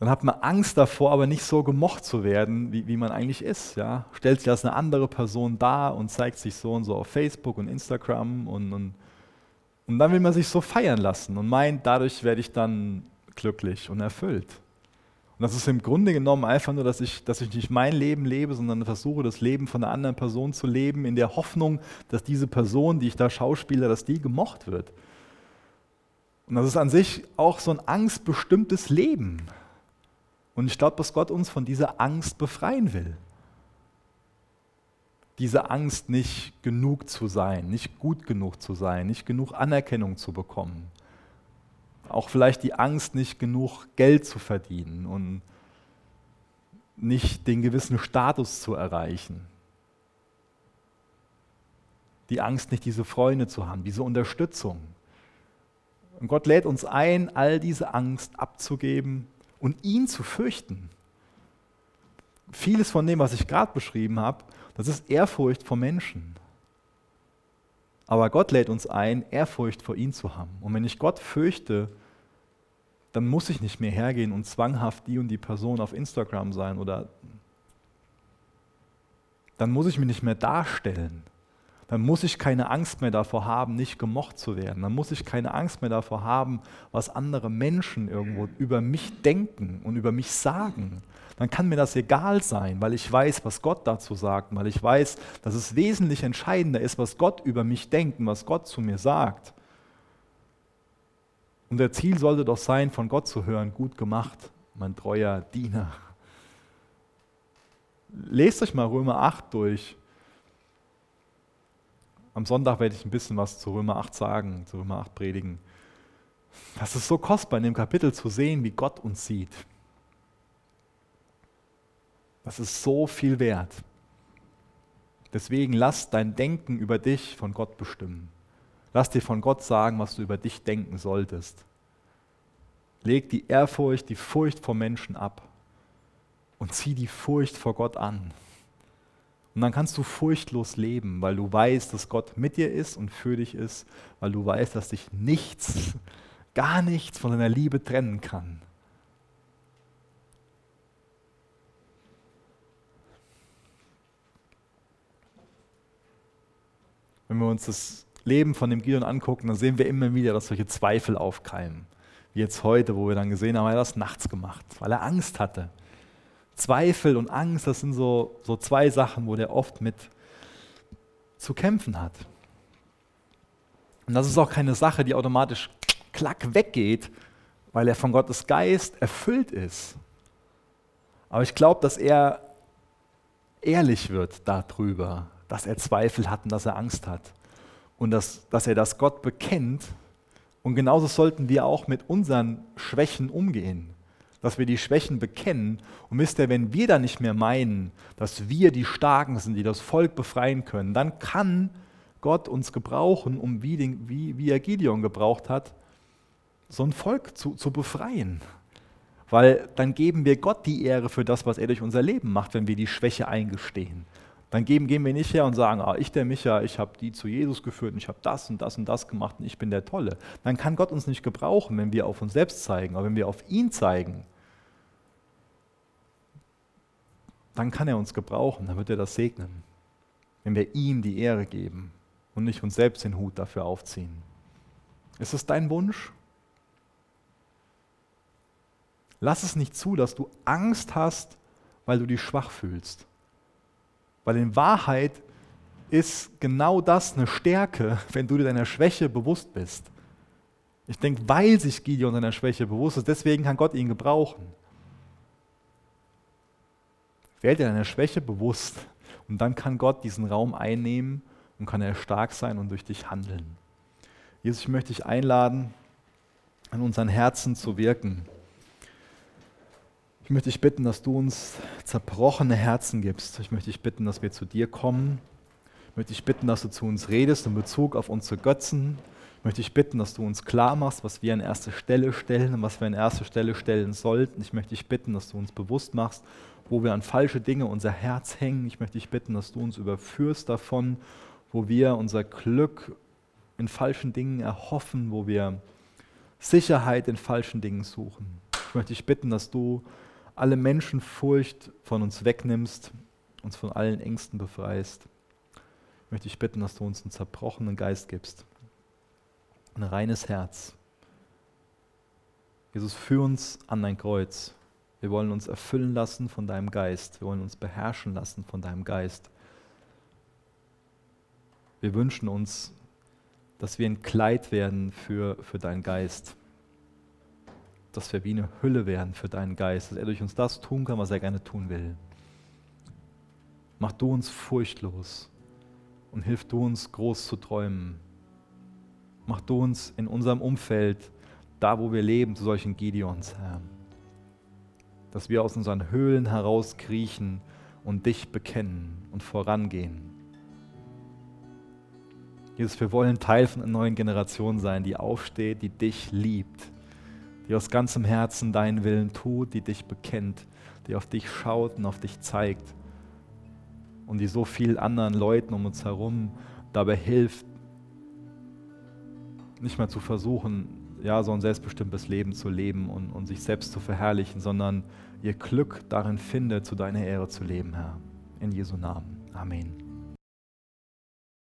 dann hat man Angst davor, aber nicht so gemocht zu werden, wie, wie man eigentlich ist. Ja? Stellt sich als eine andere Person da und zeigt sich so und so auf Facebook und Instagram und, und, und dann will man sich so feiern lassen und meint, dadurch werde ich dann glücklich und erfüllt. Und das ist im Grunde genommen einfach nur, dass ich, dass ich nicht mein Leben lebe, sondern versuche, das Leben von einer anderen Person zu leben, in der Hoffnung, dass diese Person, die ich da schauspiele, dass die gemocht wird. Und das ist an sich auch so ein angstbestimmtes Leben. Und ich glaube, dass Gott uns von dieser Angst befreien will. Diese Angst, nicht genug zu sein, nicht gut genug zu sein, nicht genug Anerkennung zu bekommen auch vielleicht die Angst, nicht genug Geld zu verdienen und nicht den gewissen Status zu erreichen. Die Angst, nicht diese Freunde zu haben, diese Unterstützung. Und Gott lädt uns ein, all diese Angst abzugeben und ihn zu fürchten. Vieles von dem, was ich gerade beschrieben habe, das ist Ehrfurcht vor Menschen. Aber Gott lädt uns ein, Ehrfurcht vor ihm zu haben. Und wenn ich Gott fürchte, dann muss ich nicht mehr hergehen und zwanghaft die und die Person auf Instagram sein oder dann muss ich mich nicht mehr darstellen. Dann muss ich keine Angst mehr davor haben, nicht gemocht zu werden. Dann muss ich keine Angst mehr davor haben, was andere Menschen irgendwo über mich denken und über mich sagen. Dann kann mir das egal sein, weil ich weiß, was Gott dazu sagt, weil ich weiß, dass es wesentlich entscheidender ist, was Gott über mich denkt und was Gott zu mir sagt. Unser Ziel sollte doch sein, von Gott zu hören, gut gemacht, mein treuer Diener. Lest euch mal Römer 8 durch. Am Sonntag werde ich ein bisschen was zu Römer 8 sagen, zu Römer 8 predigen. Das ist so kostbar in dem Kapitel zu sehen, wie Gott uns sieht. Das ist so viel wert. Deswegen lass dein Denken über dich von Gott bestimmen. Lass dir von Gott sagen, was du über dich denken solltest. Leg die Ehrfurcht, die Furcht vor Menschen ab und zieh die Furcht vor Gott an. Und dann kannst du furchtlos leben, weil du weißt, dass Gott mit dir ist und für dich ist, weil du weißt, dass dich nichts, gar nichts von deiner Liebe trennen kann. Wenn wir uns das Leben von dem Gideon angucken, dann sehen wir immer wieder, dass solche Zweifel aufkeimen. Wie jetzt heute, wo wir dann gesehen haben, er hat das nachts gemacht, weil er Angst hatte. Zweifel und Angst, das sind so, so zwei Sachen, wo der oft mit zu kämpfen hat. Und das ist auch keine Sache, die automatisch klack weggeht, weil er von Gottes Geist erfüllt ist. Aber ich glaube, dass er ehrlich wird darüber, dass er Zweifel hat und dass er Angst hat. Und dass, dass er das Gott bekennt. Und genauso sollten wir auch mit unseren Schwächen umgehen dass wir die Schwächen bekennen. Und wisst ihr, wenn wir dann nicht mehr meinen, dass wir die Starken sind, die das Volk befreien können, dann kann Gott uns gebrauchen, um wie, den, wie, wie er Gideon gebraucht hat, so ein Volk zu, zu befreien. Weil dann geben wir Gott die Ehre für das, was er durch unser Leben macht, wenn wir die Schwäche eingestehen. Dann geben, gehen wir nicht her und sagen, ah, ich der Micha, ich habe die zu Jesus geführt und ich habe das und das und das gemacht und ich bin der Tolle. Dann kann Gott uns nicht gebrauchen, wenn wir auf uns selbst zeigen, aber wenn wir auf ihn zeigen, dann kann er uns gebrauchen, dann wird er das segnen, wenn wir ihm die Ehre geben und nicht uns selbst den Hut dafür aufziehen. Ist es dein Wunsch? Lass es nicht zu, dass du Angst hast, weil du dich schwach fühlst. Weil in Wahrheit ist genau das eine Stärke, (laughs) wenn du dir deiner Schwäche bewusst bist. Ich denke, weil sich Gideon seiner Schwäche bewusst ist, deswegen kann Gott ihn gebrauchen. Werde dir deiner Schwäche bewusst und dann kann Gott diesen Raum einnehmen und kann er stark sein und durch dich handeln. Jesus, ich möchte dich einladen, an unseren Herzen zu wirken. Ich möchte dich bitten, dass du uns zerbrochene Herzen gibst. Ich möchte dich bitten, dass wir zu dir kommen. Ich möchte dich bitten, dass du zu uns redest in Bezug auf unsere Götzen. Ich möchte dich bitten, dass du uns klar machst, was wir an erste Stelle stellen und was wir an erste Stelle stellen sollten. Ich möchte dich bitten, dass du uns bewusst machst, wo wir an falsche Dinge unser Herz hängen. Ich möchte dich bitten, dass du uns überführst davon, wo wir unser Glück in falschen Dingen erhoffen, wo wir Sicherheit in falschen Dingen suchen. Ich möchte dich bitten, dass du alle Menschenfurcht von uns wegnimmst, uns von allen Ängsten befreist. Ich möchte dich bitten, dass du uns einen zerbrochenen Geist gibst, ein reines Herz. Jesus, führ uns an dein Kreuz. Wir wollen uns erfüllen lassen von deinem Geist. Wir wollen uns beherrschen lassen von deinem Geist. Wir wünschen uns, dass wir ein Kleid werden für, für deinen Geist. Dass wir wie eine Hülle werden für deinen Geist. Dass er durch uns das tun kann, was er gerne tun will. Mach du uns furchtlos und hilf du uns groß zu träumen. Mach du uns in unserem Umfeld, da wo wir leben, zu solchen Gideons, Herr dass wir aus unseren Höhlen herauskriechen und dich bekennen und vorangehen. Jesus, wir wollen Teil von einer neuen Generation sein, die aufsteht, die dich liebt, die aus ganzem Herzen deinen Willen tut, die dich bekennt, die auf dich schaut und auf dich zeigt und die so vielen anderen Leuten um uns herum dabei hilft, nicht mehr zu versuchen, ja, so ein selbstbestimmtes Leben zu leben und, und sich selbst zu verherrlichen, sondern ihr Glück darin findet, zu deiner Ehre zu leben, Herr. In Jesu Namen. Amen.